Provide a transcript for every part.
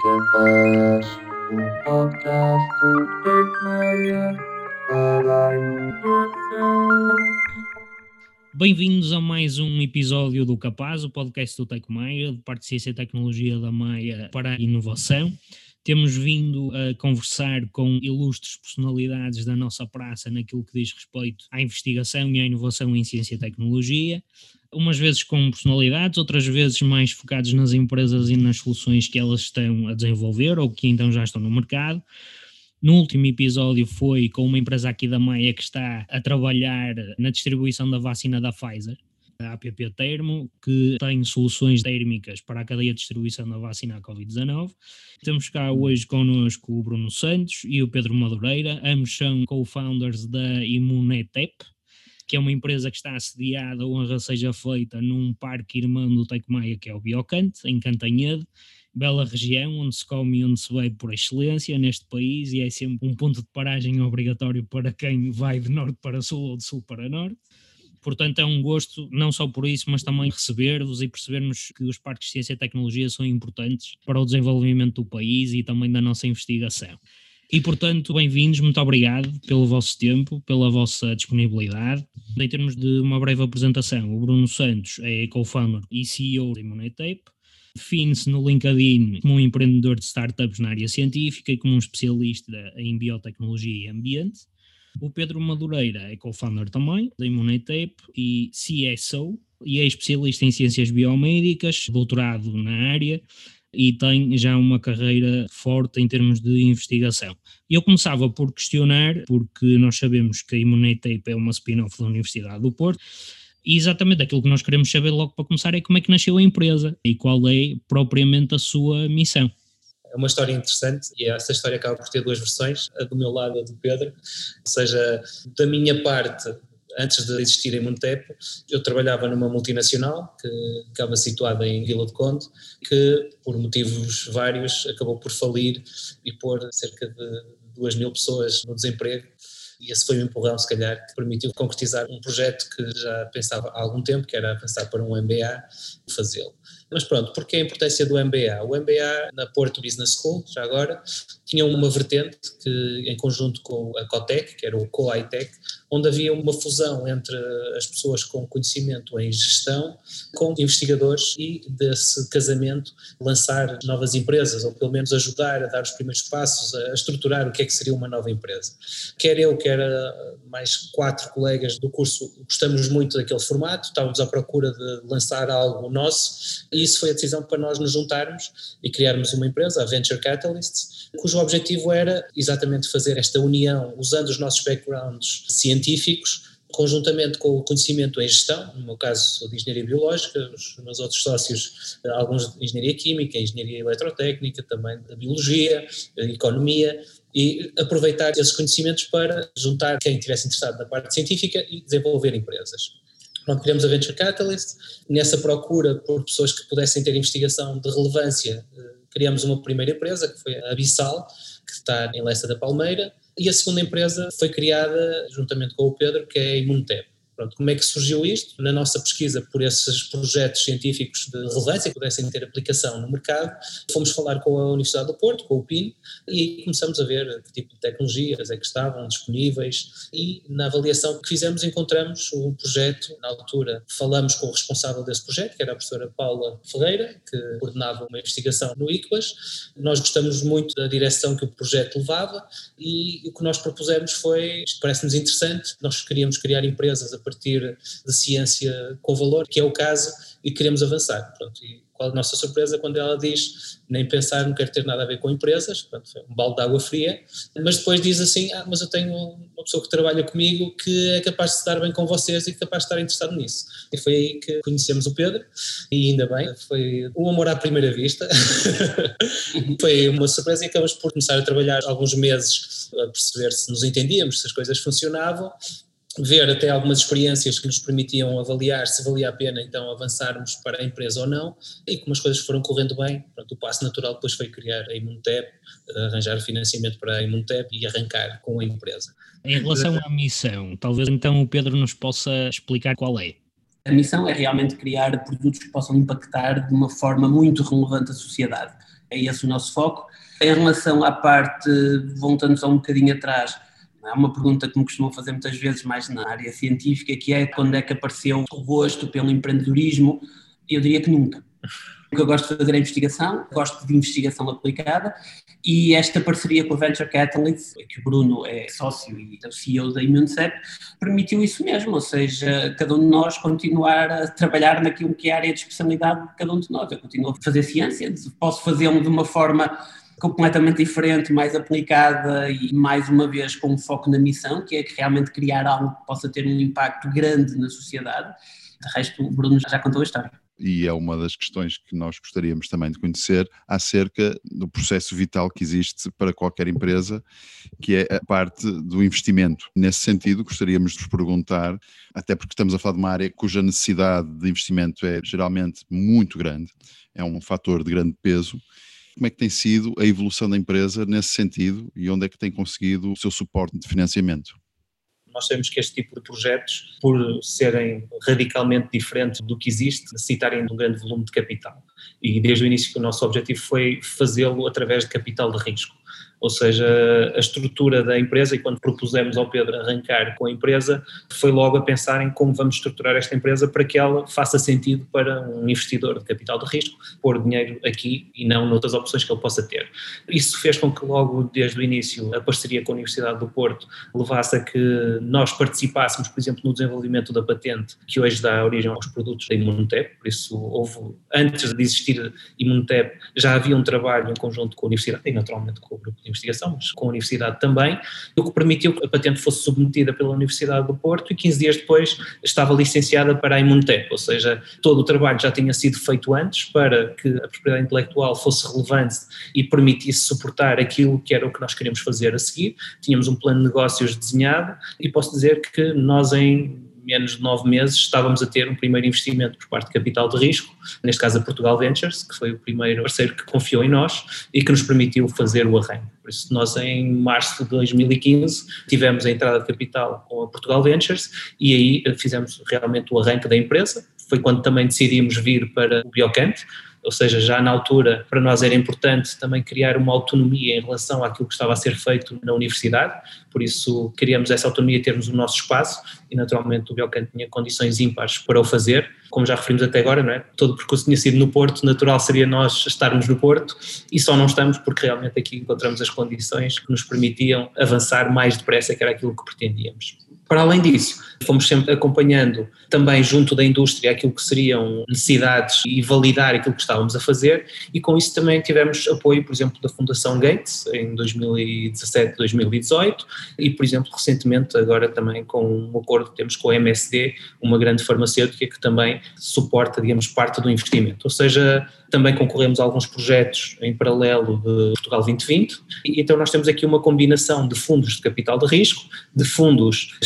Capaz, o podcast do Tecmeia para a inovação. Bem-vindos a mais um episódio do Capaz, o podcast do Tecmeia, de parte de Ciência e Tecnologia da Maia para a Inovação. Temos vindo a conversar com ilustres personalidades da nossa praça naquilo que diz respeito à investigação e à inovação em ciência e tecnologia, umas vezes com personalidades, outras vezes mais focados nas empresas e nas soluções que elas estão a desenvolver ou que então já estão no mercado. No último episódio foi com uma empresa aqui da Maia que está a trabalhar na distribuição da vacina da Pfizer, a APP Termo, que tem soluções térmicas para a cadeia de distribuição da vacina à Covid-19. Temos cá hoje connosco o Bruno Santos e o Pedro Madureira, ambos são co-founders da Immunetep, que é uma empresa que está assediada, honra seja feita, num parque irmão do Tecmaia, que é o Biocante, em Cantanhede, bela região onde se come e onde se vai por excelência neste país e é sempre um ponto de paragem obrigatório para quem vai de norte para sul ou de sul para norte. Portanto, é um gosto, não só por isso, mas também receber-vos e percebermos que os parques de ciência e tecnologia são importantes para o desenvolvimento do país e também da nossa investigação. E, portanto, bem-vindos, muito obrigado pelo vosso tempo, pela vossa disponibilidade. Em termos de uma breve apresentação, o Bruno Santos é co-founder e CEO da Immunetape, define-se no LinkedIn como um empreendedor de startups na área científica e como um especialista em biotecnologia e ambiente. O Pedro Madureira é co-founder também da Immunetape e CSO, e é especialista em ciências biomédicas, doutorado na área e tem já uma carreira forte em termos de investigação. Eu começava por questionar, porque nós sabemos que a Immunetape é uma spin-off da Universidade do Porto, e exatamente aquilo que nós queremos saber logo para começar é como é que nasceu a empresa e qual é propriamente a sua missão. É uma história interessante e essa história acaba por ter duas versões, a do meu lado e a do Pedro. Ou seja, da minha parte, antes de existir em Montep, eu trabalhava numa multinacional que estava situada em Vila de Conde, que por motivos vários acabou por falir e pôr cerca de duas mil pessoas no desemprego e esse foi o empurrão, se calhar, que permitiu concretizar um projeto que já pensava há algum tempo, que era avançar para um MBA fazê-lo. Mas pronto, porque a importância do MBA? O MBA na Porto Business School, já agora, tinha uma vertente que, em conjunto com a COTEC, que era o COITEC, onde havia uma fusão entre as pessoas com conhecimento em gestão com investigadores e desse casamento lançar novas empresas, ou pelo menos ajudar a dar os primeiros passos, a estruturar o que é que seria uma nova empresa. Quer eu, quer mais quatro colegas do curso, gostamos muito daquele formato, estávamos à procura de lançar algo nosso, e isso foi a decisão para nós nos juntarmos e criarmos uma empresa, a Venture Catalysts, cujo objetivo era exatamente fazer esta união, usando os nossos backgrounds científicos, conjuntamente com o conhecimento em gestão, no meu caso sou de engenharia biológica, os meus outros sócios, alguns de engenharia química, engenharia eletrotécnica, também da biologia, economia, e aproveitar esses conhecimentos para juntar quem estivesse interessado na parte científica e desenvolver empresas. Pronto, criamos a Venture Catalyst, nessa procura por pessoas que pudessem ter investigação de relevância, criamos uma primeira empresa, que foi a Abissal, que está em Lessa da Palmeira, e a segunda empresa foi criada juntamente com o Pedro, que é a Imunotep. Pronto, como é que surgiu isto? Na nossa pesquisa por esses projetos científicos de relevância que pudessem ter aplicação no mercado, fomos falar com a Universidade do Porto, com o PIN, e começamos a ver que tipo de tecnologias é que estavam disponíveis e na avaliação que fizemos encontramos um projeto, na altura falamos com o responsável desse projeto, que era a professora Paula Ferreira, que coordenava uma investigação no ICLAS. Nós gostamos muito da direção que o projeto levava e o que nós propusemos foi, isto parece-nos interessante, nós queríamos criar empresas a partir de ciência com valor, que é o caso, e queremos avançar. Pronto, e qual a nossa surpresa quando ela diz nem pensar, não quero ter nada a ver com empresas, pronto, foi um balde de água fria, mas depois diz assim, ah, mas eu tenho uma pessoa que trabalha comigo que é capaz de se dar bem com vocês e capaz de estar interessado nisso. E foi aí que conhecemos o Pedro, e ainda bem, foi um amor à primeira vista, foi uma surpresa e acabamos por começar a trabalhar alguns meses a perceber se nos entendíamos, se as coisas funcionavam, ver até algumas experiências que nos permitiam avaliar se valia a pena então avançarmos para a empresa ou não, e como as coisas foram correndo bem, pronto, o passo natural depois foi criar a Imunotep, arranjar financiamento para a Imunotep e arrancar com a empresa. Em relação à missão, talvez então o Pedro nos possa explicar qual é. A missão é realmente criar produtos que possam impactar de uma forma muito relevante a sociedade. é esse o nosso foco. Em relação à parte, voltando só um bocadinho atrás, há uma pergunta que me costumam fazer muitas vezes, mais na área científica, que é quando é que apareceu o gosto pelo empreendedorismo? Eu diria que nunca. O que eu gosto de fazer é investigação, gosto de investigação aplicada e esta parceria com a Venture Catalyst, que o Bruno é sócio e é o CEO da ImmuneCep, permitiu isso mesmo, ou seja, cada um de nós continuar a trabalhar naquilo que é a área de especialidade de cada um de nós. Eu continuo a fazer ciência, posso fazê-lo de uma forma completamente diferente, mais aplicada e mais uma vez com um foco na missão, que é realmente criar algo que possa ter um impacto grande na sociedade. De resto, o Bruno já contou a história e é uma das questões que nós gostaríamos também de conhecer acerca do processo vital que existe para qualquer empresa, que é a parte do investimento. Nesse sentido, gostaríamos de vos perguntar, até porque estamos a falar de uma área cuja necessidade de investimento é geralmente muito grande, é um fator de grande peso. Como é que tem sido a evolução da empresa nesse sentido e onde é que tem conseguido o seu suporte de financiamento? Nós sabemos que este tipo de projetos, por serem radicalmente diferentes do que existe, necessitarem de um grande volume de capital. E desde o início o nosso objetivo foi fazê-lo através de capital de risco ou seja, a estrutura da empresa, e quando propusemos ao Pedro arrancar com a empresa, foi logo a pensar em como vamos estruturar esta empresa para que ela faça sentido para um investidor de capital de risco pôr dinheiro aqui e não noutras opções que ele possa ter. Isso fez com que logo desde o início a parceria com a Universidade do Porto levasse a que nós participássemos, por exemplo, no desenvolvimento da patente que hoje dá origem aos produtos da Imunotep, por isso houve, antes de existir Imunotep, já havia um trabalho em conjunto com a Universidade e naturalmente com o grupo investigação, mas com a Universidade também, o que permitiu que a patente fosse submetida pela Universidade do Porto e 15 dias depois estava licenciada para a Imunotep, ou seja, todo o trabalho já tinha sido feito antes para que a propriedade intelectual fosse relevante e permitisse suportar aquilo que era o que nós queríamos fazer a seguir. Tínhamos um plano de negócios desenhado e posso dizer que nós em menos de nove meses estávamos a ter um primeiro investimento por parte de capital de risco, neste caso a Portugal Ventures, que foi o primeiro parceiro que confiou em nós e que nos permitiu fazer o arranque. Por isso, nós em março de 2015 tivemos a entrada de capital com a Portugal Ventures e aí eh, fizemos realmente o arranque da empresa. Foi quando também decidimos vir para o Biocamp, ou seja, já na altura para nós era importante também criar uma autonomia em relação àquilo que estava a ser feito na universidade, por isso queríamos essa autonomia, termos o nosso espaço e naturalmente o Belcan tinha condições ímpares para o fazer, como já referimos até agora, não é? todo o percurso tinha sido no Porto, natural seria nós estarmos no Porto e só não estamos porque realmente aqui encontramos as condições que nos permitiam avançar mais depressa, que era aquilo que pretendíamos. Para além disso, fomos sempre acompanhando também junto da indústria aquilo que seriam necessidades e validar aquilo que estávamos a fazer e com isso também tivemos apoio, por exemplo, da Fundação Gates em 2017, 2018 e, por exemplo, recentemente agora também com um acordo que temos com a MSD, uma grande farmacêutica que também suporta, digamos, parte do investimento. Ou seja, também concorremos a alguns projetos em paralelo de Portugal 2020 e então nós temos aqui uma combinação de fundos de capital de risco, de fundos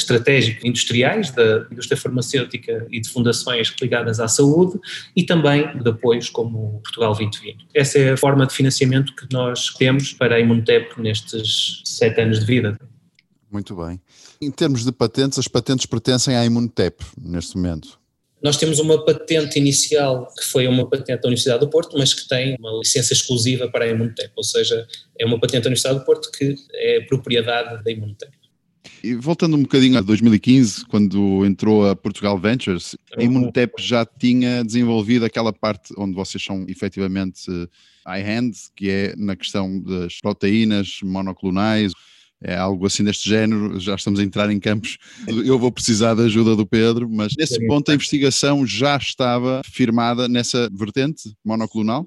industriais da indústria farmacêutica e de fundações ligadas à saúde e também de apoios como Portugal 2020. Essa é a forma de financiamento que nós temos para a Imunotep nestes sete anos de vida. Muito bem. Em termos de patentes, as patentes pertencem à Imunotep neste momento. Nós temos uma patente inicial que foi uma patente da Universidade do Porto, mas que tem uma licença exclusiva para a Imunotep, ou seja, é uma patente da Universidade do Porto que é propriedade da Imunotep. E voltando um bocadinho a 2015, quando entrou a Portugal Ventures, a Imunotep já tinha desenvolvido aquela parte onde vocês são efetivamente high-hand, que é na questão das proteínas monoclonais, é algo assim deste género, já estamos a entrar em campos, eu vou precisar da ajuda do Pedro, mas nesse ponto a investigação já estava firmada nessa vertente monoclonal?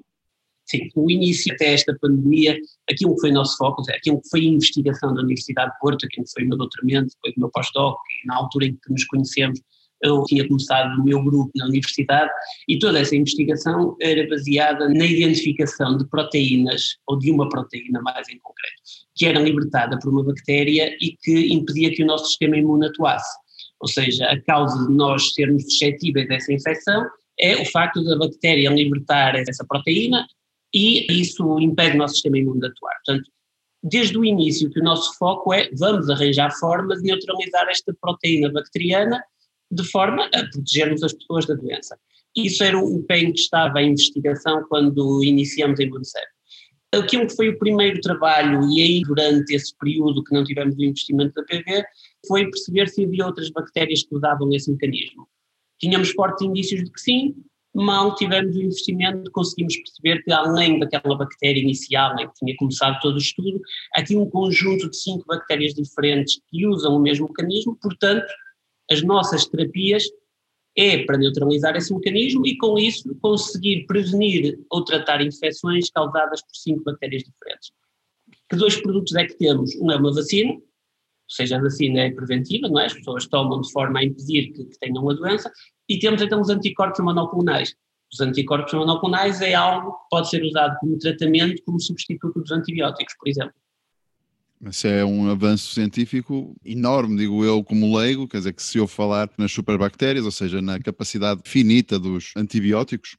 Sim, o início até esta pandemia, aquilo que foi o nosso foco, aquilo que foi a investigação da Universidade de Porto, aquilo que foi o meu doutoramento, depois o meu pós-doc, na altura em que nos conhecemos, eu tinha começado o meu grupo na universidade e toda essa investigação era baseada na identificação de proteínas, ou de uma proteína mais em concreto, que era libertada por uma bactéria e que impedia que o nosso sistema imune atuasse. Ou seja, a causa de nós sermos suscetíveis dessa infecção é o facto da bactéria libertar essa proteína e isso impede o nosso sistema imune de atuar. Portanto, desde o início que o nosso foco é vamos arranjar formas de neutralizar esta proteína bacteriana de forma a protegermos as pessoas da doença. Isso era o pé em que estava a investigação quando iniciamos a Imunicep. Aquilo que foi o primeiro trabalho, e aí durante esse período que não tivemos o investimento da PV, foi perceber se havia outras bactérias que usavam esse mecanismo. Tínhamos fortes indícios de que sim, mal tivemos o investimento, conseguimos perceber que além daquela bactéria inicial em que tinha começado todo o estudo, há aqui um conjunto de cinco bactérias diferentes que usam o mesmo mecanismo, portanto, as nossas terapias é para neutralizar esse mecanismo e com isso conseguir prevenir ou tratar infecções causadas por cinco bactérias diferentes. Que dois produtos é que temos? Um é uma vacina, ou seja, a vacina é preventiva, não é? As pessoas tomam de forma a impedir que, que tenham a doença, e temos então os anticorpos monoclonais. Os anticorpos monoclonais é algo que pode ser usado como tratamento, como substituto dos antibióticos, por exemplo. Isso é um avanço científico enorme, digo eu, como leigo, quer dizer que se eu falar nas superbactérias, ou seja, na capacidade finita dos antibióticos,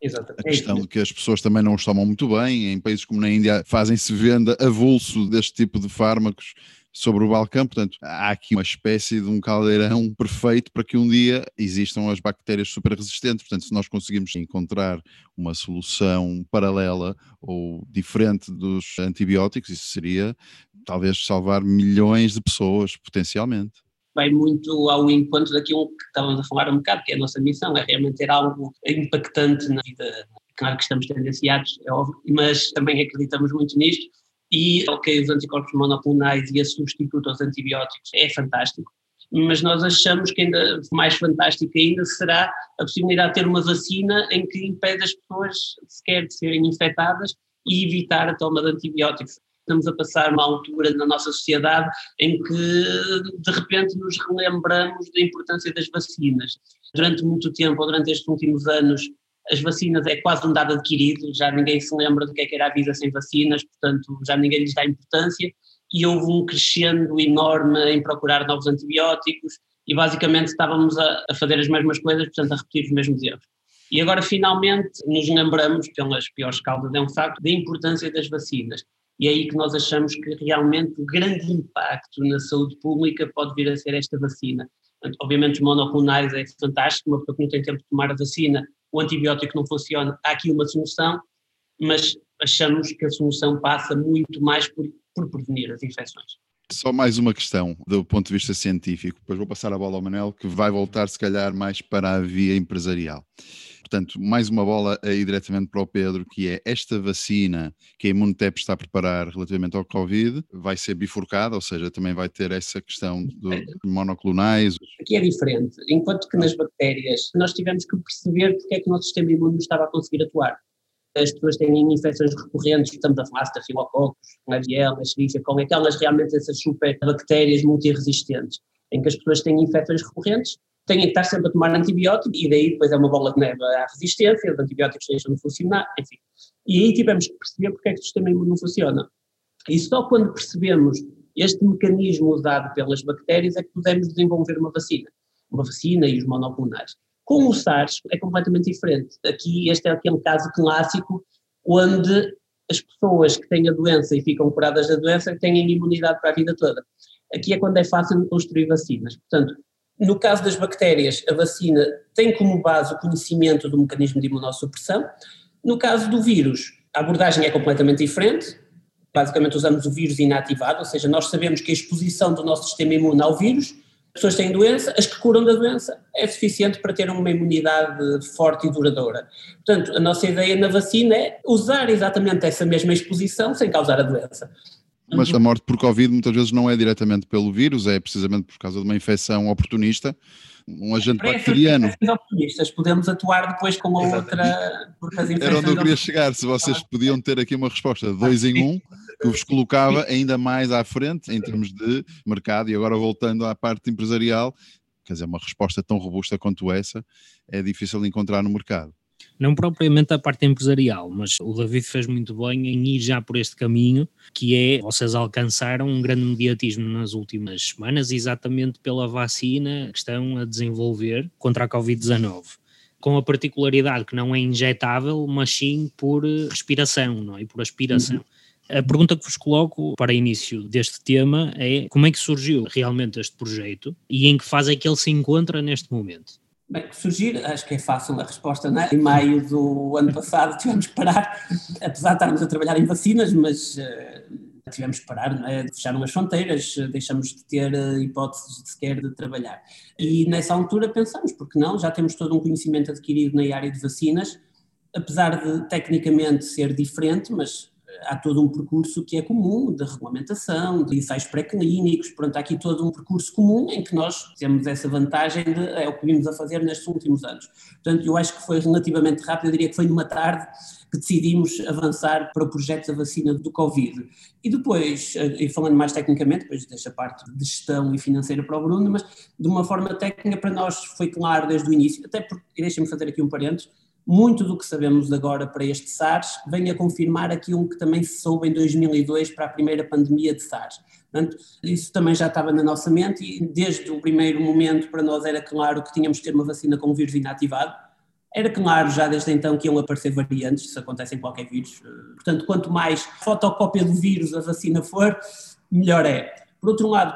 Exatamente. a questão de que as pessoas também não os tomam muito bem, em países como na Índia fazem-se venda avulso deste tipo de fármacos sobre o balcão, portanto, há aqui uma espécie de um caldeirão perfeito para que um dia existam as bactérias super resistentes. Portanto, se nós conseguimos encontrar uma solução paralela ou diferente dos antibióticos, isso seria talvez salvar milhões de pessoas potencialmente vai muito ao encontro daquilo que estávamos a falar um bocado, que é a nossa missão, é realmente ter algo impactante na vida. Claro que estamos tendenciados, é óbvio, mas também acreditamos muito nisto e, ok, os anticorpos monoclonais e a substituto aos antibióticos é fantástico, mas nós achamos que ainda mais fantástico ainda será a possibilidade de ter uma vacina em que impede as pessoas sequer de serem infectadas e evitar a toma de antibióticos. Estamos a passar uma altura na nossa sociedade em que de repente nos relembramos da importância das vacinas. Durante muito tempo, ou durante estes últimos anos, as vacinas é quase um dado adquirido, já ninguém se lembra do que é que era a vida sem vacinas, portanto já ninguém lhes dá importância e houve um crescendo enorme em procurar novos antibióticos e basicamente estávamos a, a fazer as mesmas coisas, portanto a repetir os mesmos erros. E agora finalmente nos lembramos, pelas piores causas é um facto, da importância das vacinas. E é aí que nós achamos que realmente o grande impacto na saúde pública pode vir a ser esta vacina. Obviamente os monoclonais é fantástico, uma pessoa que não tem tempo de tomar a vacina o antibiótico não funciona, há aqui uma solução, mas achamos que a solução passa muito mais por, por prevenir as infecções. Só mais uma questão do ponto de vista científico, depois vou passar a bola ao Manel, que vai voltar se calhar mais para a via empresarial. Portanto, mais uma bola aí diretamente para o Pedro, que é esta vacina que a Imunotep está a preparar relativamente ao Covid, vai ser bifurcada, ou seja, também vai ter essa questão de monoclonais. Aqui é diferente. Enquanto que nas bactérias nós tivemos que perceber porque é que o nosso sistema imune não estava a conseguir atuar as pessoas têm infecções recorrentes, estamos a falar de estafilococos, Klebsiella, Escherichia coli, aquelas realmente essas super bactérias multiresistentes, em que as pessoas têm infecções recorrentes, têm que estar sempre a tomar antibiótico e daí depois é uma bola de neve à resistência, os antibióticos deixam de funcionar, enfim. E aí tivemos que perceber porque é que o sistema imune não funciona. E só quando percebemos este mecanismo usado pelas bactérias é que podemos desenvolver uma vacina. Uma vacina e os monoclonais. Com o SARS é completamente diferente. Aqui este é aquele caso clássico onde as pessoas que têm a doença e ficam curadas da doença têm imunidade para a vida toda. Aqui é quando é fácil construir vacinas. Portanto, no caso das bactérias, a vacina tem como base o conhecimento do mecanismo de imunossupressão. No caso do vírus, a abordagem é completamente diferente. Basicamente, usamos o vírus inativado, ou seja, nós sabemos que a exposição do nosso sistema imune ao vírus, as pessoas têm doença, as que curam da doença, é suficiente para ter uma imunidade forte e duradoura. Portanto, a nossa ideia na vacina é usar exatamente essa mesma exposição sem causar a doença. Mas a morte por Covid muitas vezes não é diretamente pelo vírus, é precisamente por causa de uma infecção oportunista, um agente Para bacteriano. oportunistas. Podemos atuar depois com a outra. Era onde eu queria chegar, se vocês podiam ter aqui uma resposta. Dois em um, que vos colocava ainda mais à frente em termos de mercado, e agora voltando à parte empresarial, quer dizer, uma resposta tão robusta quanto essa é difícil de encontrar no mercado não propriamente a parte empresarial, mas o David fez muito bem em ir já por este caminho, que é, vocês alcançaram um grande mediatismo nas últimas semanas, exatamente pela vacina que estão a desenvolver contra a Covid-19 com a particularidade que não é injetável, mas sim por respiração, não é? Por aspiração. Uhum. A pergunta que vos coloco para início deste tema é como é que surgiu realmente este projeto e em que fase é que ele se encontra neste momento? Bem, surgir, acho que é fácil a resposta, não é? Em maio do ano passado tivemos que parar, apesar de estarmos a trabalhar em vacinas, mas uh, tivemos que parar, não é? fecharam as fronteiras, deixamos de ter uh, hipóteses de sequer de trabalhar. E nessa altura pensamos, porque não, já temos todo um conhecimento adquirido na área de vacinas, apesar de tecnicamente ser diferente, mas há todo um percurso que é comum de regulamentação, de ensaios pré-clínicos, pronto, há aqui todo um percurso comum em que nós temos essa vantagem de é o que vimos a fazer nestes últimos anos. Portanto, eu acho que foi relativamente rápido, eu diria que foi numa tarde que decidimos avançar para o projeto da vacina do Covid. E depois, eh, e falando mais tecnicamente, depois deixa a parte de gestão e financeira para o Bruno, mas de uma forma técnica para nós foi claro desde o início, até porque, e deixem-me fazer aqui um parênteses, muito do que sabemos agora para este SARS vem a confirmar aquilo que também se soube em 2002 para a primeira pandemia de SARS. Portanto, isso também já estava na nossa mente e desde o primeiro momento para nós era claro que tínhamos que ter uma vacina com o vírus inativado. Era claro já desde então que iam aparecer variantes, isso acontece em qualquer vírus. Portanto, quanto mais fotocópia do vírus a vacina for, melhor é. Por outro lado,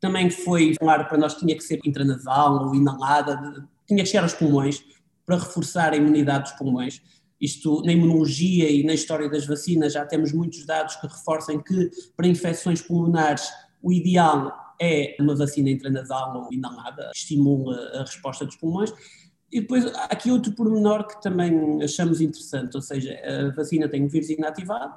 também foi claro para nós que tinha que ser intranasal ou inalada, tinha que chegar aos pulmões para reforçar a imunidade dos pulmões. Isto, na imunologia e na história das vacinas, já temos muitos dados que reforçam que para infecções pulmonares o ideal é uma vacina intranasal ou inalada, que estimula a resposta dos pulmões. E depois há aqui outro pormenor que também achamos interessante, ou seja, a vacina tem um vírus inativado,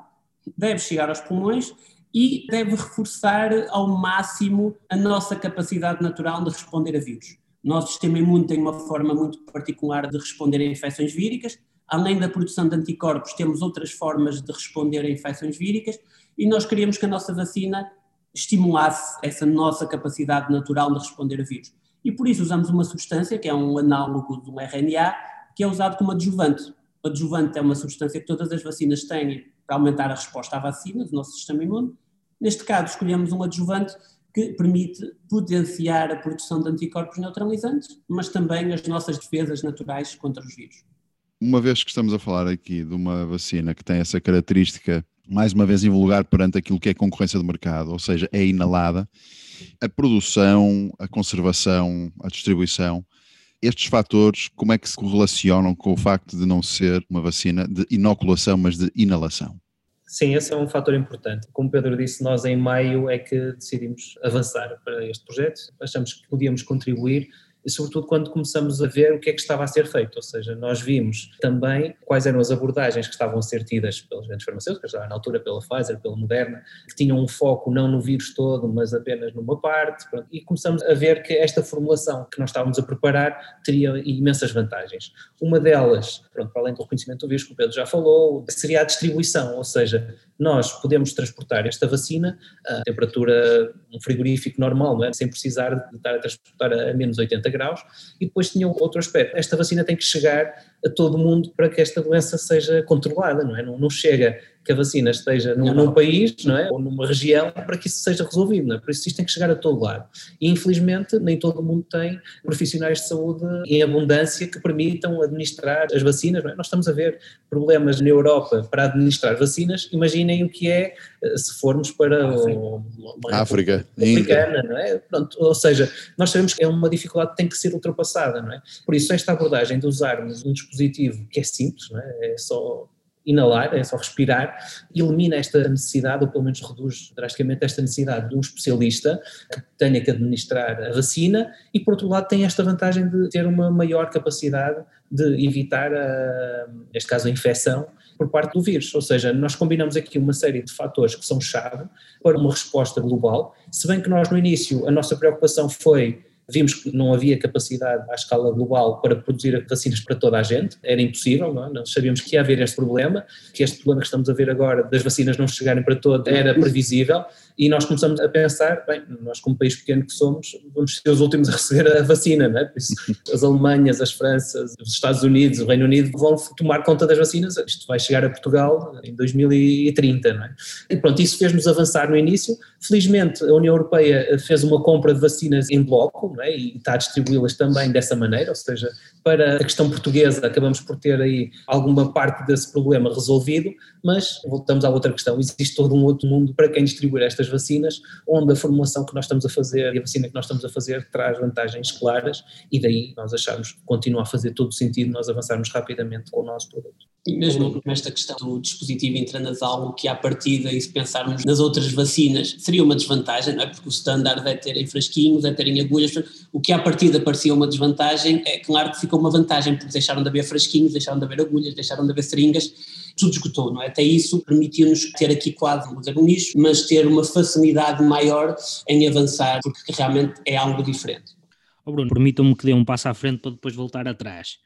deve chegar aos pulmões e deve reforçar ao máximo a nossa capacidade natural de responder a vírus. Nosso sistema imune tem uma forma muito particular de responder a infecções víricas. Além da produção de anticorpos, temos outras formas de responder a infecções víricas e nós queríamos que a nossa vacina estimulasse essa nossa capacidade natural de responder a vírus. E por isso usamos uma substância, que é um análogo do RNA, que é usado como adjuvante. O adjuvante é uma substância que todas as vacinas têm para aumentar a resposta à vacina do nosso sistema imune. Neste caso, escolhemos um adjuvante que permite potenciar a produção de anticorpos neutralizantes, mas também as nossas defesas naturais contra os vírus. Uma vez que estamos a falar aqui de uma vacina que tem essa característica, mais uma vez invulgar perante aquilo que é concorrência de mercado, ou seja, é inalada, a produção, a conservação, a distribuição, estes fatores, como é que se correlacionam com o facto de não ser uma vacina de inoculação, mas de inalação? Sim, esse é um fator importante. Como Pedro disse, nós em maio é que decidimos avançar para este projeto. Achamos que podíamos contribuir sobretudo quando começamos a ver o que é que estava a ser feito, ou seja, nós vimos também quais eram as abordagens que estavam a ser tidas pelas grandes farmacêuticas, na altura pela Pfizer, pela Moderna, que tinham um foco não no vírus todo, mas apenas numa parte, pronto, e começamos a ver que esta formulação que nós estávamos a preparar teria imensas vantagens. Uma delas, pronto, para além do reconhecimento do vírus, que o Pedro já falou, seria a distribuição, ou seja, nós podemos transportar esta vacina a temperatura, um frigorífico normal, é? sem precisar de estar a transportar a menos 80 graus. E depois tinha outro aspecto: esta vacina tem que chegar a todo mundo para que esta doença seja controlada, não é? Não, não chega que a vacina esteja num, num, país, não é? Ou numa região para que isso seja resolvido, não é? Por isso isto tem que chegar a todo lado. E infelizmente nem todo mundo tem profissionais de saúde em abundância que permitam administrar as vacinas, não é? Nós estamos a ver problemas na Europa para administrar vacinas, imaginem o que é eh, se formos para a África, africana, não é? Pronto, ou seja, nós sabemos que é uma dificuldade que tem que ser ultrapassada, não é? Por isso esta abordagem de usarmos um dispositivo que é simples, não é? É só inalar, é só respirar, elimina esta necessidade, ou pelo menos reduz drasticamente esta necessidade de um especialista que tenha que administrar a vacina e, por outro lado, tem esta vantagem de ter uma maior capacidade de evitar, a, neste caso, a infecção por parte do vírus. Ou seja, nós combinamos aqui uma série de fatores que são chave para uma resposta global, se bem que nós no início a nossa preocupação foi Vimos que não havia capacidade à escala global para produzir vacinas para toda a gente, era impossível, não é? Nós sabíamos que ia haver este problema, que este problema que estamos a ver agora das vacinas não chegarem para todos era previsível e nós começamos a pensar, bem, nós como país pequeno que somos, vamos ser os últimos a receber a vacina, não é? Por isso, as Alemanhas, as Franças, os Estados Unidos, o Reino Unido vão tomar conta das vacinas, isto vai chegar a Portugal em 2030, não é? E pronto, isso fez-nos avançar no início, felizmente a União Europeia fez uma compra de vacinas em bloco, não é? E está a distribuí-las também dessa maneira, ou seja, para a questão portuguesa, acabamos por ter aí alguma parte desse problema resolvido, mas voltamos à outra questão, existe todo um outro mundo para quem distribuir estas vacinas, onde a formulação que nós estamos a fazer e a vacina que nós estamos a fazer traz vantagens claras e daí nós achamos que continua a fazer todo o sentido nós avançarmos rapidamente com o nosso produto. E mesmo nesta questão do dispositivo intranasal, que à partida, e se pensarmos nas outras vacinas, seria uma desvantagem, não é? Porque o standard é ter em frasquinhos, é ter em agulhas. O que à partida parecia uma desvantagem, é claro que ficou uma vantagem, porque deixaram de haver frasquinhos, deixaram de haver agulhas, deixaram de haver seringas, tudo esgotou, não é? Até isso permitiu-nos ter aqui quase, dizer, um nicho, mas ter uma facilidade maior em avançar, porque realmente é algo diferente. Oh Bruno, permitam-me que dê um passo à frente para depois voltar atrás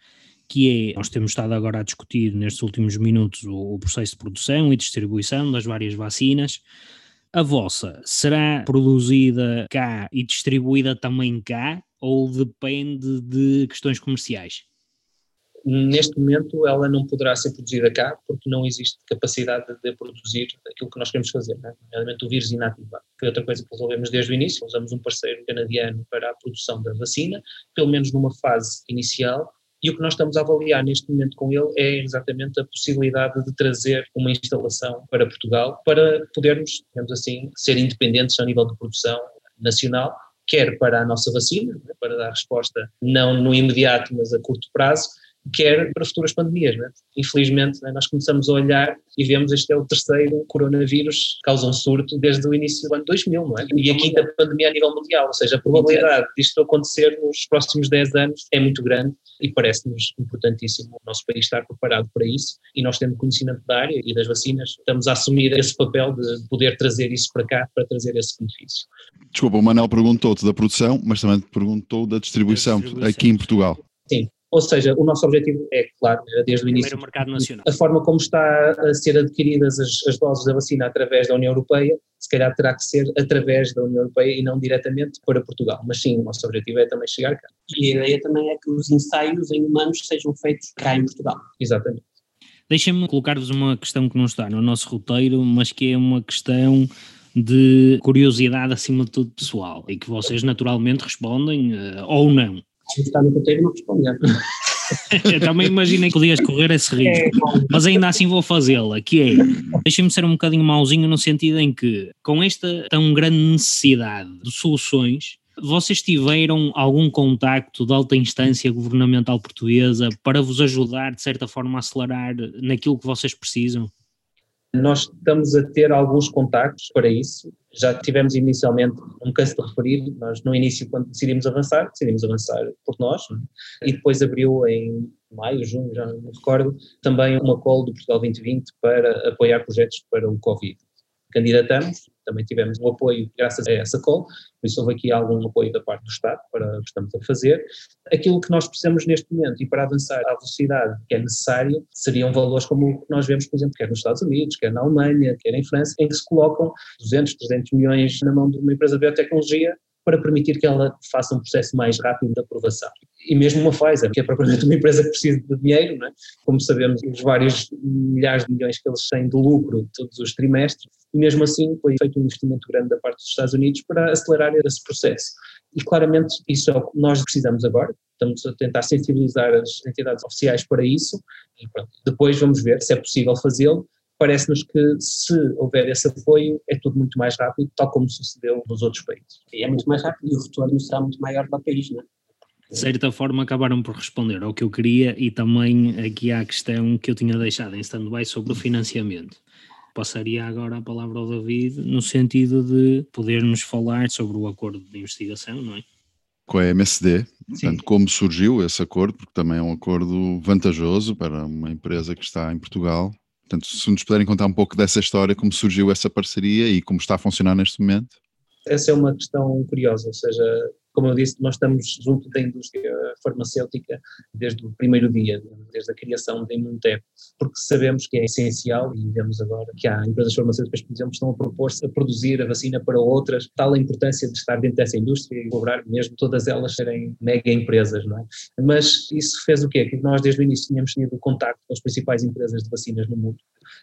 que é, nós temos estado agora a discutir nestes últimos minutos o, o processo de produção e distribuição das várias vacinas. A vossa será produzida cá e distribuída também cá ou depende de questões comerciais? Neste momento ela não poderá ser produzida cá porque não existe capacidade de produzir aquilo que nós queremos fazer, né? nomeadamente o vírus inativado. Foi outra coisa que resolvemos desde o início, usamos um parceiro canadiano para a produção da vacina, pelo menos numa fase inicial, e o que nós estamos a avaliar neste momento com ele é exatamente a possibilidade de trazer uma instalação para Portugal para podermos, digamos assim, ser independentes ao nível de produção nacional, quer para a nossa vacina, né, para dar resposta não no imediato, mas a curto prazo, quer para futuras pandemias. Né? Infelizmente, né, nós começamos a olhar e vemos este é o terceiro coronavírus causa um surto desde o início do ano 2000, não é? E a quinta pandemia a nível mundial, ou seja, a probabilidade disto acontecer nos próximos 10 anos é muito grande e parece-nos importantíssimo o nosso país estar preparado para isso e nós temos conhecimento da área e das vacinas, estamos a assumir esse papel de poder trazer isso para cá, para trazer esse benefício. Desculpa, o Manel perguntou-te da produção, mas também te perguntou da distribuição, distribuição. aqui em Portugal. Sim, ou seja, o nosso objetivo é, claro, desde o início. mercado nacional. A forma como está a ser adquiridas as, as, doses da vacina através da União Europeia, se calhar terá que ser através da União Europeia e não diretamente para Portugal. Mas sim, o nosso objetivo é também chegar cá. E a ideia também é que os ensaios em humanos sejam feitos cá em Portugal. Exatamente. Deixem-me colocar-vos uma questão que não está no nosso roteiro, mas que é uma questão de curiosidade acima de tudo pessoal e que vocês naturalmente respondem uh, ou não se está no roteiro não responder. Eu também imaginei que podias correr esse risco, é, mas ainda assim vou fazê-la, que é, deixem-me ser um bocadinho mauzinho no sentido em que, com esta tão grande necessidade de soluções, vocês tiveram algum contacto de alta instância governamental portuguesa para vos ajudar, de certa forma, a acelerar naquilo que vocês precisam? Nós estamos a ter alguns contactos para isso. Já tivemos inicialmente, não canso de referir, nós no início, quando decidimos avançar, decidimos avançar por nós, é? e depois abriu em maio, junho, já não me recordo, também uma call do Portugal 2020 para apoiar projetos para o Covid candidatamos, também tivemos um apoio graças a essa call, por isso houve aqui algum apoio da parte do Estado para o que estamos a fazer. Aquilo que nós precisamos neste momento e para avançar à velocidade que é necessária seriam valores como o que nós vemos, por exemplo, quer nos Estados Unidos, quer na Alemanha, quer em França, em que se colocam 200, 300 milhões na mão de uma empresa de biotecnologia para permitir que ela faça um processo mais rápido de aprovação. E mesmo uma Pfizer, que é propriamente uma empresa que precisa de dinheiro, é? como sabemos, os vários milhares de milhões que eles têm de lucro todos os trimestres, e mesmo assim foi feito um investimento grande da parte dos Estados Unidos para acelerar esse processo. E claramente isso é o que nós precisamos agora, estamos a tentar sensibilizar as entidades oficiais para isso, e pronto, depois vamos ver se é possível fazê-lo, parece-nos que se houver esse apoio é tudo muito mais rápido, tal como sucedeu nos outros países. E é muito mais rápido e o retorno será muito maior para o país, não é? De certa forma acabaram por responder ao que eu queria e também aqui há a questão que eu tinha deixado em stand-by sobre o financiamento. Passaria agora a palavra ao David no sentido de podermos falar sobre o acordo de investigação, não é? com a MSD, portanto, como surgiu esse acordo, porque também é um acordo vantajoso para uma empresa que está em Portugal Portanto, se nos puderem contar um pouco dessa história, como surgiu essa parceria e como está a funcionar neste momento. Essa é uma questão curiosa, ou seja, como eu disse, nós estamos junto da indústria farmacêutica desde o primeiro dia, desde a criação da Imunotep, porque sabemos que é essencial e vemos agora que há empresas farmacêuticas, por exemplo, estão a propor-se a produzir a vacina para outras, tal a importância de estar dentro dessa indústria e cobrar mesmo todas elas serem mega empresas, não é? Mas isso fez o quê? Que nós desde o início tínhamos tido contato com as principais empresas de vacinas no mundo,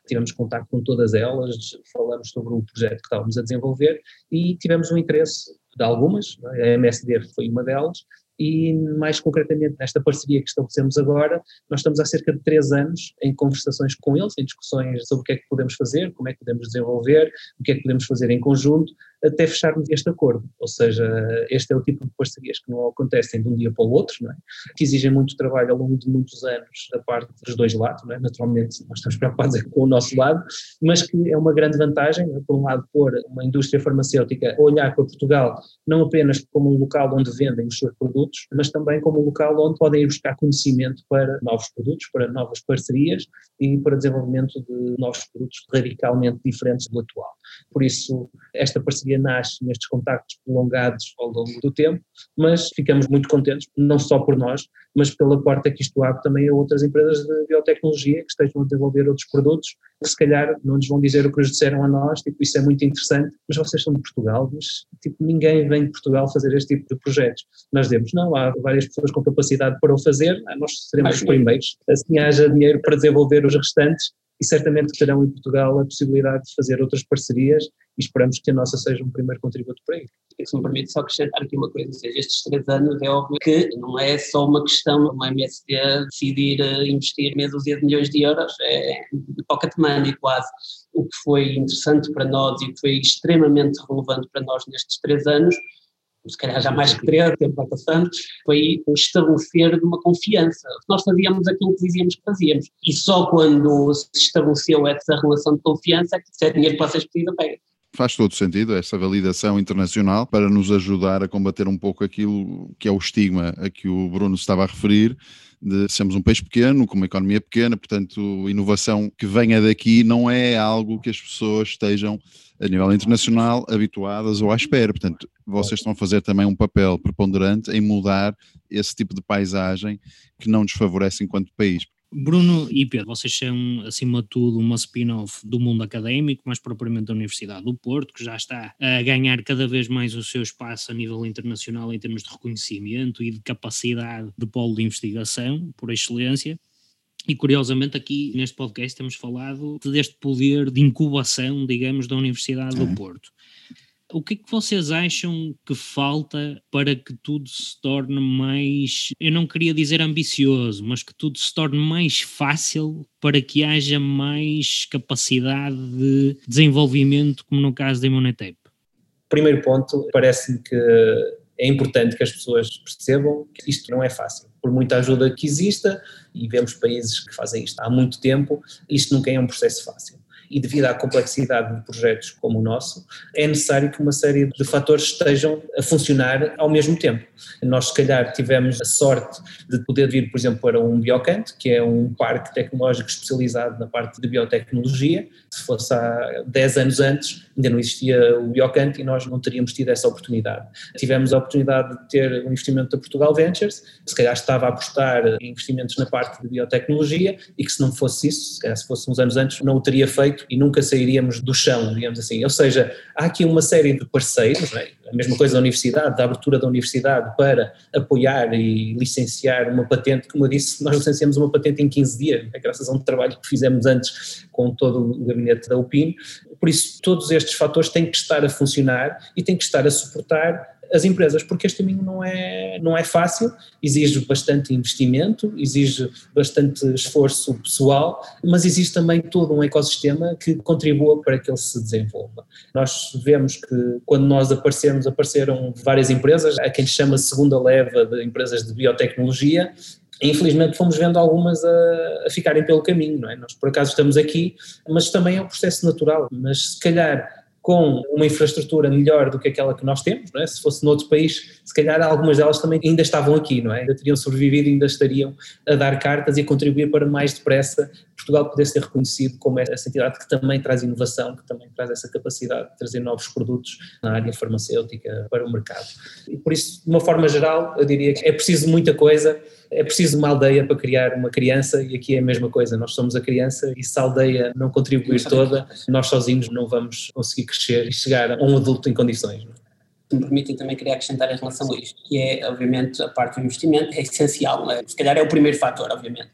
tivemos contato com todas elas, falamos sobre o projeto que estávamos a desenvolver e tivemos um interesse de algumas, é? a MSD foi uma delas, e mais concretamente nesta parceria que estabelecemos agora, nós estamos há cerca de três anos em conversações com eles, em discussões sobre o que é que podemos fazer, como é que podemos desenvolver, o que é que podemos fazer em conjunto, até fecharmos este acordo. Ou seja, este é o tipo de parcerias que não acontecem de um dia para o outro, é? que exigem muito trabalho ao longo de muitos anos da parte dos dois lados, é? naturalmente nós estamos preocupados com o nosso lado, mas que é uma grande vantagem, é? por um lado, pôr uma indústria farmacêutica a olhar para Portugal não apenas como um local onde vendem os seus produtos, mas também como um local onde podem ir buscar conhecimento para novos produtos, para novas parcerias e para desenvolvimento de novos produtos radicalmente diferentes do atual. Por isso, esta parceria nasce nestes contactos prolongados ao longo do tempo, mas ficamos muito contentes, não só por nós, mas pela porta que isto abre também a outras empresas de biotecnologia que estejam a desenvolver outros produtos, que se calhar não nos vão dizer o que nos disseram a nós, tipo, isso é muito interessante, mas vocês são de Portugal, mas tipo, ninguém vem de Portugal fazer este tipo de projetos. Nós dizemos, não, há várias pessoas com capacidade para o fazer, nós seremos os primeiros, assim haja dinheiro para desenvolver os restantes, e certamente terão em Portugal a possibilidade de fazer outras parcerias e esperamos que a nossa seja um primeiro contributo para isso. Se me permite só acrescentar aqui uma coisa, ou seja, estes três anos é óbvio que não é só uma questão do MSD decidir eh, investir meia dúzia de milhões de euros, é pocket money quase. O que foi interessante para nós e que foi extremamente relevante para nós nestes três anos se calhar já mais que três, tempo vai passando, foi o estabelecer de uma confiança. Nós fazíamos aquilo que dizíamos que fazíamos. E só quando se estabeleceu essa relação de confiança é que se é dinheiro que vocês precisam, pega. Faz todo sentido essa validação internacional para nos ajudar a combater um pouco aquilo que é o estigma a que o Bruno estava a referir, de sermos um país pequeno, com uma economia pequena, portanto, inovação que venha daqui não é algo que as pessoas estejam a nível internacional habituadas ou à espera. Portanto, vocês estão a fazer também um papel preponderante em mudar esse tipo de paisagem que não nos favorece enquanto país. Bruno e Pedro, vocês são, acima de tudo, uma spin-off do mundo académico, mais propriamente da Universidade do Porto, que já está a ganhar cada vez mais o seu espaço a nível internacional em termos de reconhecimento e de capacidade de polo de investigação, por excelência. E curiosamente aqui neste podcast temos falado deste poder de incubação, digamos, da Universidade do Porto. O que é que vocês acham que falta para que tudo se torne mais, eu não queria dizer ambicioso, mas que tudo se torne mais fácil para que haja mais capacidade de desenvolvimento, como no caso da Imunetep? Primeiro ponto, parece-me que é importante que as pessoas percebam que isto não é fácil. Por muita ajuda que exista, e vemos países que fazem isto há muito tempo, isto nunca é um processo fácil e devido à complexidade de projetos como o nosso, é necessário que uma série de fatores estejam a funcionar ao mesmo tempo. Nós, se calhar, tivemos a sorte de poder vir, por exemplo, para um Biocant, que é um parque tecnológico especializado na parte de biotecnologia. Se fosse há 10 anos antes, ainda não existia o Biocant e nós não teríamos tido essa oportunidade. Tivemos a oportunidade de ter um investimento da Portugal Ventures, que se calhar estava a apostar em investimentos na parte de biotecnologia e que se não fosse isso, se calhar se fosse uns anos antes, não o teria feito e nunca sairíamos do chão, digamos assim. Ou seja, há aqui uma série de parceiros, é? a mesma coisa da universidade, da abertura da universidade para apoiar e licenciar uma patente, como eu disse, nós licenciamos uma patente em 15 dias, é graças a um trabalho que fizemos antes com todo o gabinete da UPIN. Por isso, todos estes fatores têm que estar a funcionar e têm que estar a suportar as empresas, porque este caminho não é, não é fácil, exige bastante investimento, exige bastante esforço pessoal, mas existe também todo um ecossistema que contribua para que ele se desenvolva. Nós vemos que quando nós aparecemos, apareceram várias empresas, há quem chama segunda leva de empresas de biotecnologia, Infelizmente fomos vendo algumas a, a, ficarem pelo caminho, não é? Nós por acaso estamos aqui, mas também é um processo natural, mas se calhar com uma infraestrutura melhor do que aquela que nós temos, é? se fosse noutro país, se calhar algumas delas também ainda estavam aqui, não é? ainda teriam sobrevivido, ainda estariam a dar cartas e a contribuir para mais depressa Portugal poder ser reconhecido como essa entidade que também traz inovação, que também traz essa capacidade de trazer novos produtos na área farmacêutica para o mercado. E por isso, de uma forma geral, eu diria que é preciso muita coisa, é preciso uma aldeia para criar uma criança e aqui é a mesma coisa, nós somos a criança e se a aldeia não contribuir toda, nós sozinhos não vamos conseguir crescer e chegar a um adulto em condições. Não? É? me permitem também queria acrescentar em relação a isto, que é, obviamente, a parte do investimento é essencial, é? se calhar é o primeiro fator, obviamente.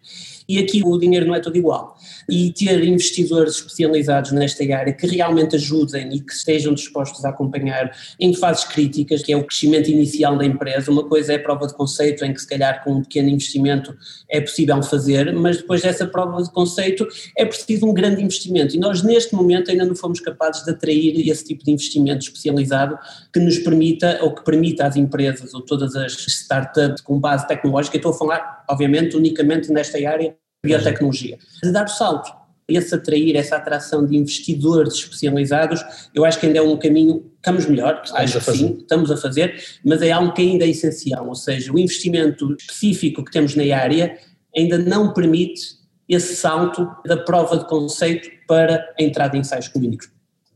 E aqui o dinheiro não é todo igual. E ter investidores especializados nesta área que realmente ajudem e que estejam dispostos a acompanhar em fases críticas, que é o crescimento inicial da empresa. Uma coisa é a prova de conceito, em que se calhar com um pequeno investimento é possível fazer, mas depois dessa prova de conceito é preciso um grande investimento. E nós, neste momento, ainda não fomos capazes de atrair esse tipo de investimento especializado que nos permita, ou que permita às empresas, ou todas as startups com base tecnológica, estou a falar, obviamente, unicamente nesta área, biotecnologia, de dar o salto. Esse atrair, essa atração de investidores especializados, eu acho que ainda é um caminho, estamos melhor, acho que sim, estamos a fazer, mas é algo que ainda é essencial, ou seja, o investimento específico que temos na área ainda não permite esse salto da prova de conceito para a entrada em ensaios clínicos,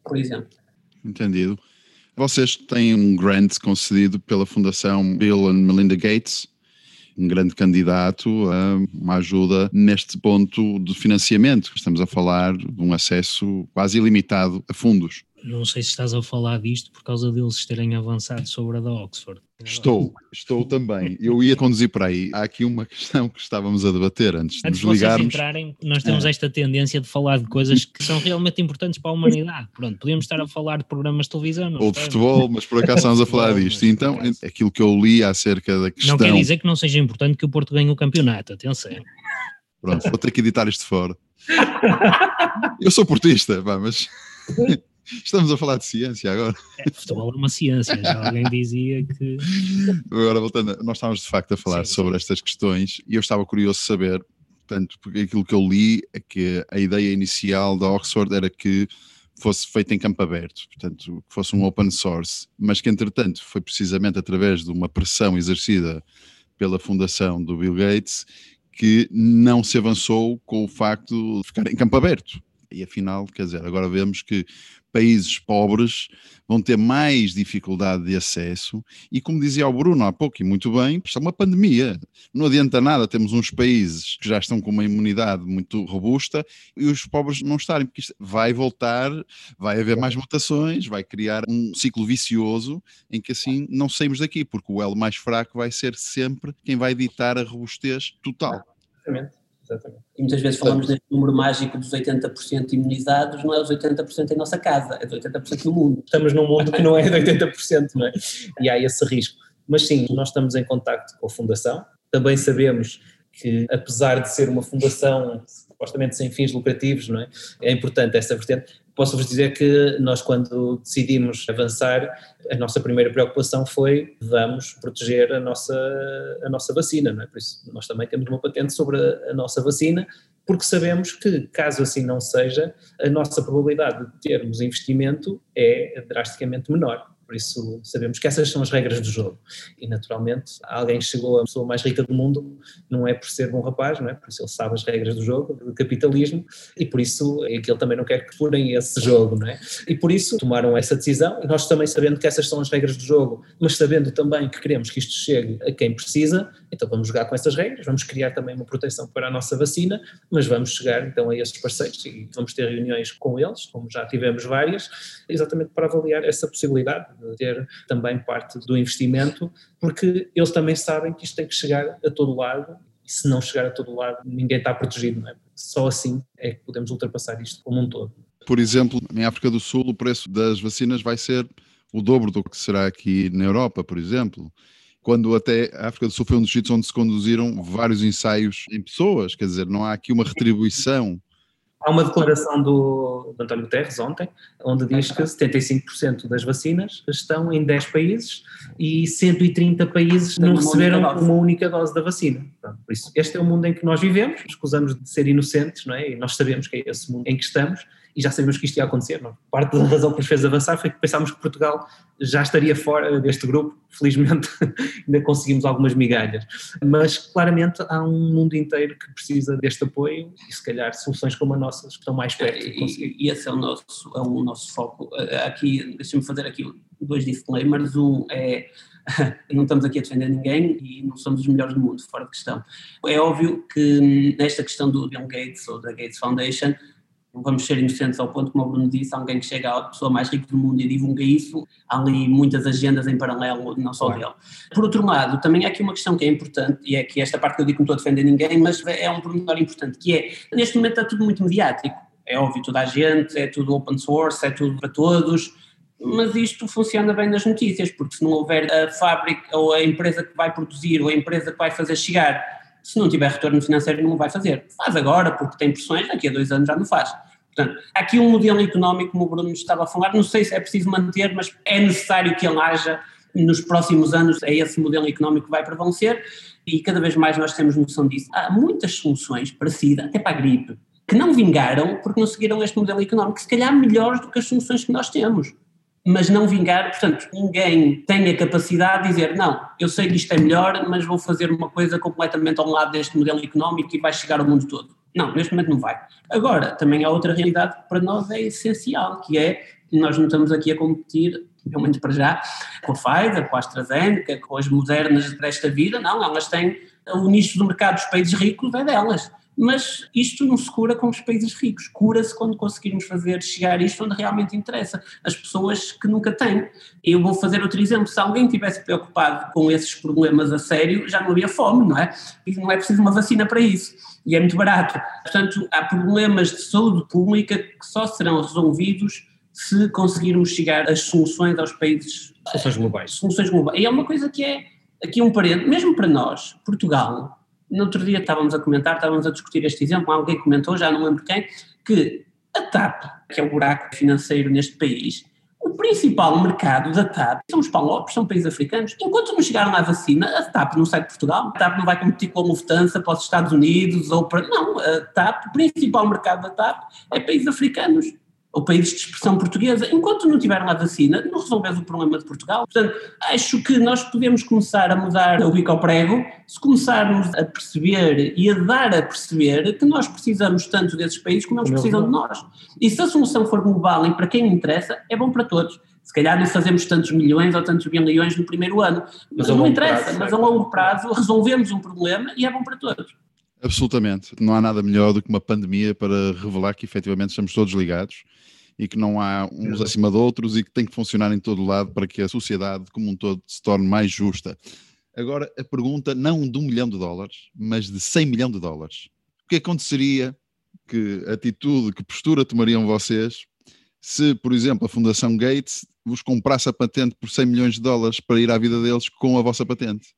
por exemplo. Entendido. Vocês têm um grant concedido pela Fundação Bill and Melinda Gates um grande candidato a uma ajuda neste ponto de financiamento. Estamos a falar de um acesso quase ilimitado a fundos. Não sei se estás a falar disto por causa deles terem avançado sobre a da Oxford. Estou, estou também. Eu ia conduzir para aí. Há aqui uma questão que estávamos a debater antes, antes de nos ligarmos. entrarem, nós temos é. esta tendência de falar de coisas que são realmente importantes para a humanidade. Pronto, podíamos estar a falar de programas de televisão. Ou de futebol, mas por acaso estamos a falar disto. Então, aquilo que eu li acerca da questão... Não quer dizer que não seja importante que o Porto ganhe o campeonato, atenção. Pronto, vou ter que editar isto fora. Eu sou portista, mas... Estamos a falar de ciência agora. É, futebol é uma ciência, já alguém dizia que. Agora, voltando, nós estávamos de facto a falar sim, sobre estas questões e eu estava curioso de saber, portanto, porque aquilo que eu li é que a ideia inicial da Oxford era que fosse feito em campo aberto, portanto, que fosse um open source, mas que entretanto foi precisamente através de uma pressão exercida pela fundação do Bill Gates que não se avançou com o facto de ficar em campo aberto. E afinal, quer dizer, agora vemos que países pobres vão ter mais dificuldade de acesso e, como dizia o Bruno há pouco, e muito bem, isto é uma pandemia. Não adianta nada, temos uns países que já estão com uma imunidade muito robusta e os pobres não estarem, porque isto vai voltar, vai haver mais mutações, vai criar um ciclo vicioso em que assim não saímos daqui, porque o elo mais fraco vai ser sempre quem vai ditar a robustez total. Exatamente. Exatamente. E muitas vezes falamos deste número mágico dos 80% imunizados, não é os 80% em nossa casa, é os 80% no mundo. Estamos num mundo que não é de 80%, não é? E há esse risco. Mas sim, nós estamos em contacto com a Fundação, também sabemos que apesar de ser uma fundação supostamente sem fins lucrativos, não é? É importante essa vertente, posso-vos dizer que nós, quando decidimos avançar, a nossa primeira preocupação foi vamos proteger a nossa, a nossa vacina, não é? Por isso, nós também temos uma patente sobre a, a nossa vacina, porque sabemos que, caso assim não seja, a nossa probabilidade de termos investimento é drasticamente menor. Por isso, sabemos que essas são as regras do jogo. E, naturalmente, alguém chegou a pessoa mais rica do mundo, não é por ser bom rapaz, não é? Por isso ele sabe as regras do jogo, do capitalismo, e por isso é que ele também não quer que furem esse jogo, não é? E por isso tomaram essa decisão, nós também sabendo que essas são as regras do jogo, mas sabendo também que queremos que isto chegue a quem precisa, então vamos jogar com essas regras, vamos criar também uma proteção para a nossa vacina, mas vamos chegar então a esses parceiros e vamos ter reuniões com eles, como já tivemos várias, exatamente para avaliar essa possibilidade de ter também parte do investimento, porque eles também sabem que isto tem que chegar a todo lado e se não chegar a todo lado ninguém está protegido, não é? Só assim é que podemos ultrapassar isto como um todo. Por exemplo, em África do Sul o preço das vacinas vai ser o dobro do que será aqui na Europa, por exemplo quando até a África do Sul foi um dos sítios onde se conduziram vários ensaios em pessoas, quer dizer, não há aqui uma retribuição Há uma declaração do, do António Guterres ontem, onde diz que 75% das vacinas estão em 10 países e 130 países não receberam uma única dose da vacina. por isso, este é o mundo em que nós vivemos, escusamos de ser inocentes, não é? E nós sabemos que é esse mundo em que estamos e já sabemos que isto ia acontecer. Não? É? Parte da razão que nos fez avançar foi que pensámos que Portugal já estaria fora deste grupo, felizmente ainda conseguimos algumas migalhas, mas claramente há um mundo inteiro que precisa deste apoio e se calhar soluções como a nossa estão mais perto de conseguir. E, e esse é o nosso, é o nosso foco. Aqui, deixa-me fazer aqui dois disclaimers, um é não estamos aqui a defender ninguém e não somos os melhores do mundo, fora de questão. É óbvio que hum, nesta questão do Bill Gates ou da Gates Foundation, Não vamos ser inocentes ao ponto, como o Bruno disse, alguém que chega à pessoa mais rica do mundo e divulga isso, há ali muitas agendas em paralelo, não só dele. Por outro lado, também há aqui uma questão que é importante, e é que esta parte que eu digo que não estou a defender ninguém, mas é um pormenor importante, que é, neste momento está tudo muito mediático, é óbvio, toda a gente, é tudo open source, é tudo para todos, mas isto funciona bem nas notícias, porque se não houver a fábrica ou a empresa que vai produzir ou a empresa que vai fazer chegar, se não tiver retorno financeiro não vai fazer. Faz agora porque tem pressões, daqui a dois anos já não faz. Portanto, aqui um modelo económico, como o Bruno estava a falar, não sei se é preciso manter, mas é necessário que ele haja nos próximos anos, é esse modelo económico que vai prevalecer e cada vez mais nós temos noção disso. Há muitas soluções para SIDA, até para a gripe, que não vingaram porque não seguiram este modelo económico, se calhar melhores do que as soluções que nós temos mas não vingar, portanto, ninguém tem a capacidade de dizer, não, eu sei que isto é melhor, mas vou fazer uma coisa completamente ao lado deste modelo económico e vai chegar ao mundo todo. Não, neste momento não vai. Agora, também há outra realidade que para nós é essencial, que é, nós não estamos aqui a competir, pelo menos para já, com a Pfizer, com a AstraZeneca, com as modernas desta vida, não, elas têm, o nicho do mercado dos países ricos é delas mas isto não se cura com os países ricos, cura-se quando conseguirmos fazer chegar isto onde realmente interessa, as pessoas que nunca têm. Eu vou fazer outro exemplo, se alguém tivesse preocupado com esses problemas a sério, já não havia fome, não é? E não é preciso uma vacina para isso, e é muito barato. Portanto, há problemas de saúde pública que só serão resolvidos se conseguirmos chegar às soluções aos países... Soluções globais. Soluções globais. E é uma coisa que é, aqui um parente, mesmo para nós, Portugal, no outro dia estávamos a comentar, estávamos a discutir este exemplo, alguém comentou, já não lembro quem, que a TAP, que é o buraco financeiro neste país, o principal mercado da TAP são os palopes, são países africanos. Enquanto não chegaram à vacina, a TAP não sai de Portugal, a TAP não vai competir com a Lufthansa para os Estados Unidos ou para. Não, a TAP, o principal mercado da TAP é países africanos ou países de expressão portuguesa, enquanto não tiveram a vacina, não resolvemos o problema de Portugal. Portanto, acho que nós podemos começar a mudar o bico ao prego se começarmos a perceber e a dar a perceber que nós precisamos tanto desses países como eles precisam de nós. E se a solução for global e para quem interessa, é bom para todos. Se calhar não fazemos tantos milhões ou tantos bilhões no primeiro ano, mas, mas não interessa, prazo, mas a longo prazo resolvemos um problema e é bom para todos. Absolutamente. Não há nada melhor do que uma pandemia para revelar que efetivamente estamos todos ligados e que não há uns acima de outros e que tem que funcionar em todo lado para que a sociedade como um todo se torne mais justa. Agora, a pergunta não de um milhão de dólares, mas de 100 milhões de dólares. O que aconteceria, que atitude, que postura tomariam vocês se, por exemplo, a Fundação Gates vos comprasse a patente por 100 milhões de dólares para ir à vida deles com a vossa patente?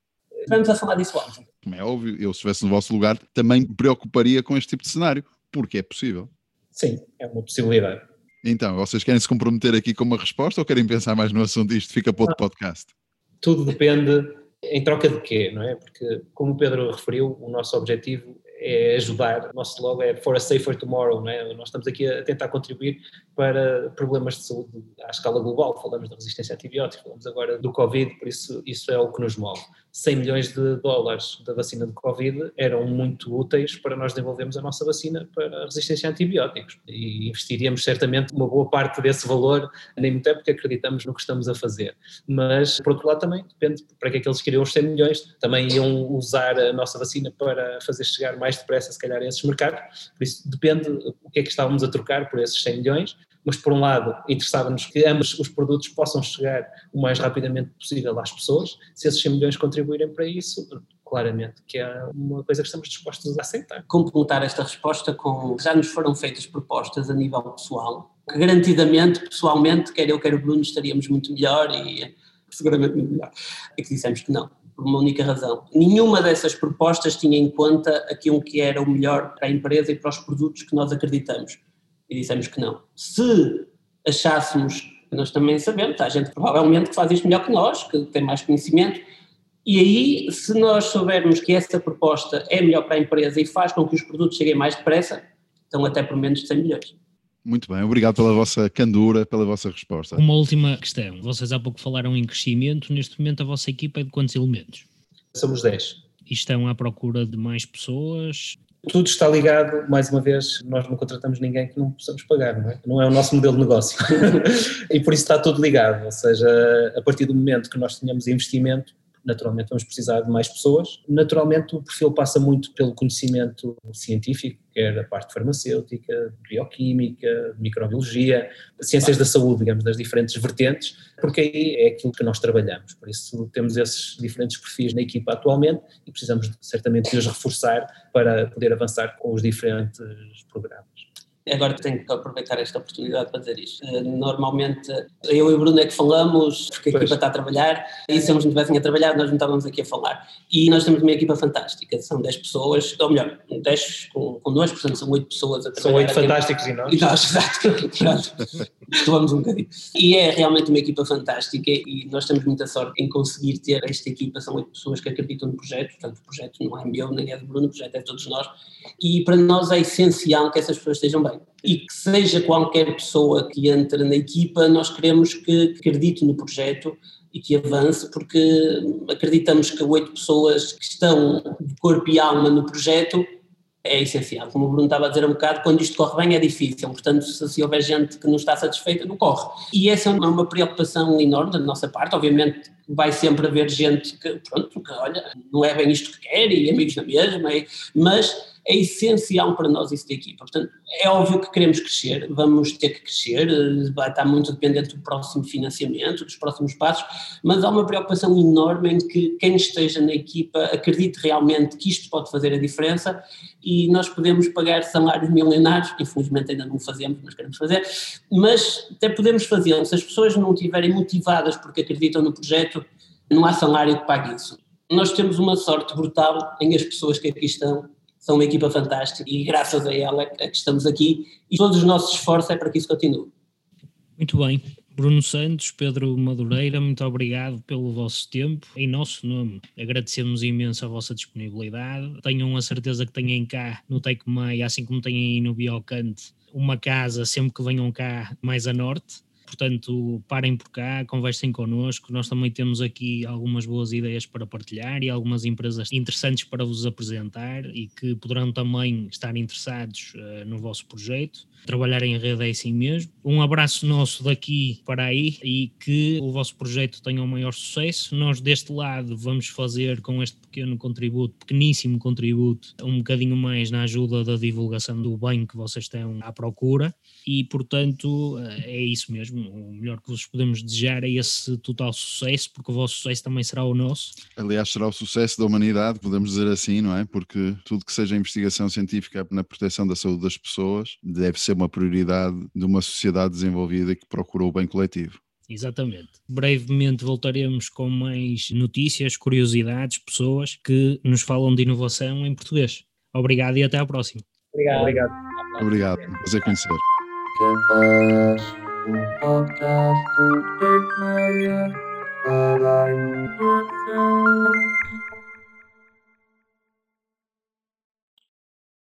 Vamos a falar disso ontem. Como é óbvio, eu se estivesse no vosso lugar também me preocuparia com este tipo de cenário, porque é possível. Sim, é uma possibilidade. Então, vocês querem se comprometer aqui com uma resposta ou querem pensar mais no assunto isto fica para outro podcast? Tudo depende em troca de quê, não é? Porque, como o Pedro referiu, o nosso objetivo é ajudar, o nosso logo é For a Safer Tomorrow, não é? Nós estamos aqui a tentar contribuir para problemas de saúde à escala global, falamos da resistência a antibióticos, falamos agora do Covid, por isso isso é o que nos move. 100 milhões de dólares da vacina de Covid eram muito úteis para nós desenvolvermos a nossa vacina para a resistência a antibióticos. E investiríamos certamente uma boa parte desse valor nem muito é porque acreditamos no que estamos a fazer. Mas, por outro lado, também depende para que é que eles queriam os 100 milhões, também iam usar a nossa vacina para fazer chegar mais depressa, se calhar, a esses mercados, por isso depende o que é que estávamos a trocar por esses 100 milhões, mas por um lado interessava-nos que ambos os produtos possam chegar o mais rapidamente possível às pessoas, se esses 100 milhões contribuírem para isso, claramente que é uma coisa que estamos dispostos a aceitar. Complementar esta resposta com, já nos foram feitas propostas a nível pessoal, que garantidamente, pessoalmente, quer eu, quer o Bruno, estaríamos muito melhor e seguramente muito melhor. E que dissemos que não, por uma única razão. Nenhuma dessas propostas tinha em conta aquilo que era o melhor para a empresa e para os produtos que nós acreditamos e dissemos que não. Se achássemos, nós também sabemos, há gente provavelmente que faz isto melhor que nós, que tem mais conhecimento, e aí, se nós soubermos que essa proposta é melhor para a empresa e faz com que os produtos cheguem mais depressa, então até por menos de 100 milhões. Muito bem, obrigado pela vossa candura, pela vossa resposta. Uma última questão. Vocês há pouco falaram em crescimento. Neste momento, a vossa equipa é de quantos elementos? Somos 10. E estão à procura de mais pessoas? Tudo está ligado, mais uma vez, nós não contratamos ninguém que não possamos pagar, não é? Não é o nosso modelo de negócio. e por isso está tudo ligado, ou seja, a partir do momento que nós tenhamos investimento, naturalmente vamos precisar de mais pessoas. Naturalmente o perfil passa muito pelo conhecimento científico, quer a parte farmacêutica, bioquímica, microbiologia, ciências da saúde, digamos, das diferentes vertentes, porque aí é aquilo que nós trabalhamos. Por isso temos esses diferentes perfis na equipa atualmente e precisamos certamente de os reforçar para poder avançar com os diferentes programas. Agora tenho que aproveitar esta oportunidade para dizer isto. Eh, normalmente eu e o Bruno é que falamos, porque a pois. equipa está a trabalhar, e se eles não estivessem a trabalhar, nós não estávamos aqui a falar. E nós temos uma equipa fantástica, são 10 pessoas, ou melhor, 10 com, 2, portanto são 8 pessoas a trabalhar. São 8 fantásticos e nós. E nós, exato. Um bocadinho. E é realmente uma equipa fantástica e nós temos muita sorte em conseguir ter esta equipa, são 8 pessoas que acreditam no projeto, portanto o projeto não é meu, nem é do Bruno, o projeto é de todos nós, e para nós é essencial que essas pessoas estejam bem e que seja qualquer pessoa que entre na equipa, nós queremos que acredite no projeto e que avance, porque acreditamos que oito pessoas que estão de corpo e alma no projeto é essencial. Como o Bruno estava a dizer um bocado, quando isto corre bem é difícil, portanto, se, se houver gente que não está satisfeita, não corre. E essa é uma, uma preocupação enorme da nossa parte, obviamente vai sempre haver gente que, pronto, que olha, não é bem isto que quer e amigos na mesma, mas é essencial para nós isso da equipa. Portanto, é óbvio que queremos crescer, vamos ter que crescer, vai estar muito dependente do próximo financiamento, dos próximos passos, mas há uma preocupação enorme em que quem esteja na equipa acredite realmente que isto pode fazer a diferença e nós podemos pagar salários milionários, infelizmente ainda não fazemos, mas queremos fazer, mas até podemos fazê-lo. Se as pessoas não estiverem motivadas porque acreditam no projeto, não há salário que pague isso. Nós temos uma sorte brutal em as pessoas que aqui estão são uma equipa fantástica e graças a ela é que estamos aqui e todos os nossos esforços é para que isso continue. Muito bem. Bruno Santos, Pedro Madureira, muito obrigado pelo vosso tempo. Em nosso nome, agradecemos imenso a vossa disponibilidade. Tenham a certeza que têm cá no Take Mai, assim como têm aí no Biocante, uma casa sempre que venham cá mais a norte portanto parem por cá, conversem connosco, nós também temos aqui algumas boas ideias para partilhar e algumas empresas interessantes para vos apresentar e que poderão também estar interessados uh, no vosso projeto. Trabalhar em rede é assim mesmo. Um abraço nosso daqui para aí e que o vosso projeto tenha o um maior sucesso. Nós deste lado vamos fazer com este pequeno contributo, pequeníssimo contributo, um bocadinho mais na ajuda da divulgação do bem que vocês estão à procura e portanto uh, é isso mesmo o melhor que vos podemos desejar é esse total sucesso, porque o vosso sucesso também será o nosso. Aliás, será o sucesso da humanidade, podemos dizer assim, não é? Porque tudo que seja investigação científica na proteção da saúde das pessoas deve ser uma prioridade de uma sociedade desenvolvida que procura o bem coletivo. Exatamente. Brevemente voltaremos com mais notícias, curiosidades, pessoas que nos falam de inovação em português. Obrigado e até à próxima. Obrigado. Obrigado. Obrigado. Prazer conhecer. Podcast to take my, but I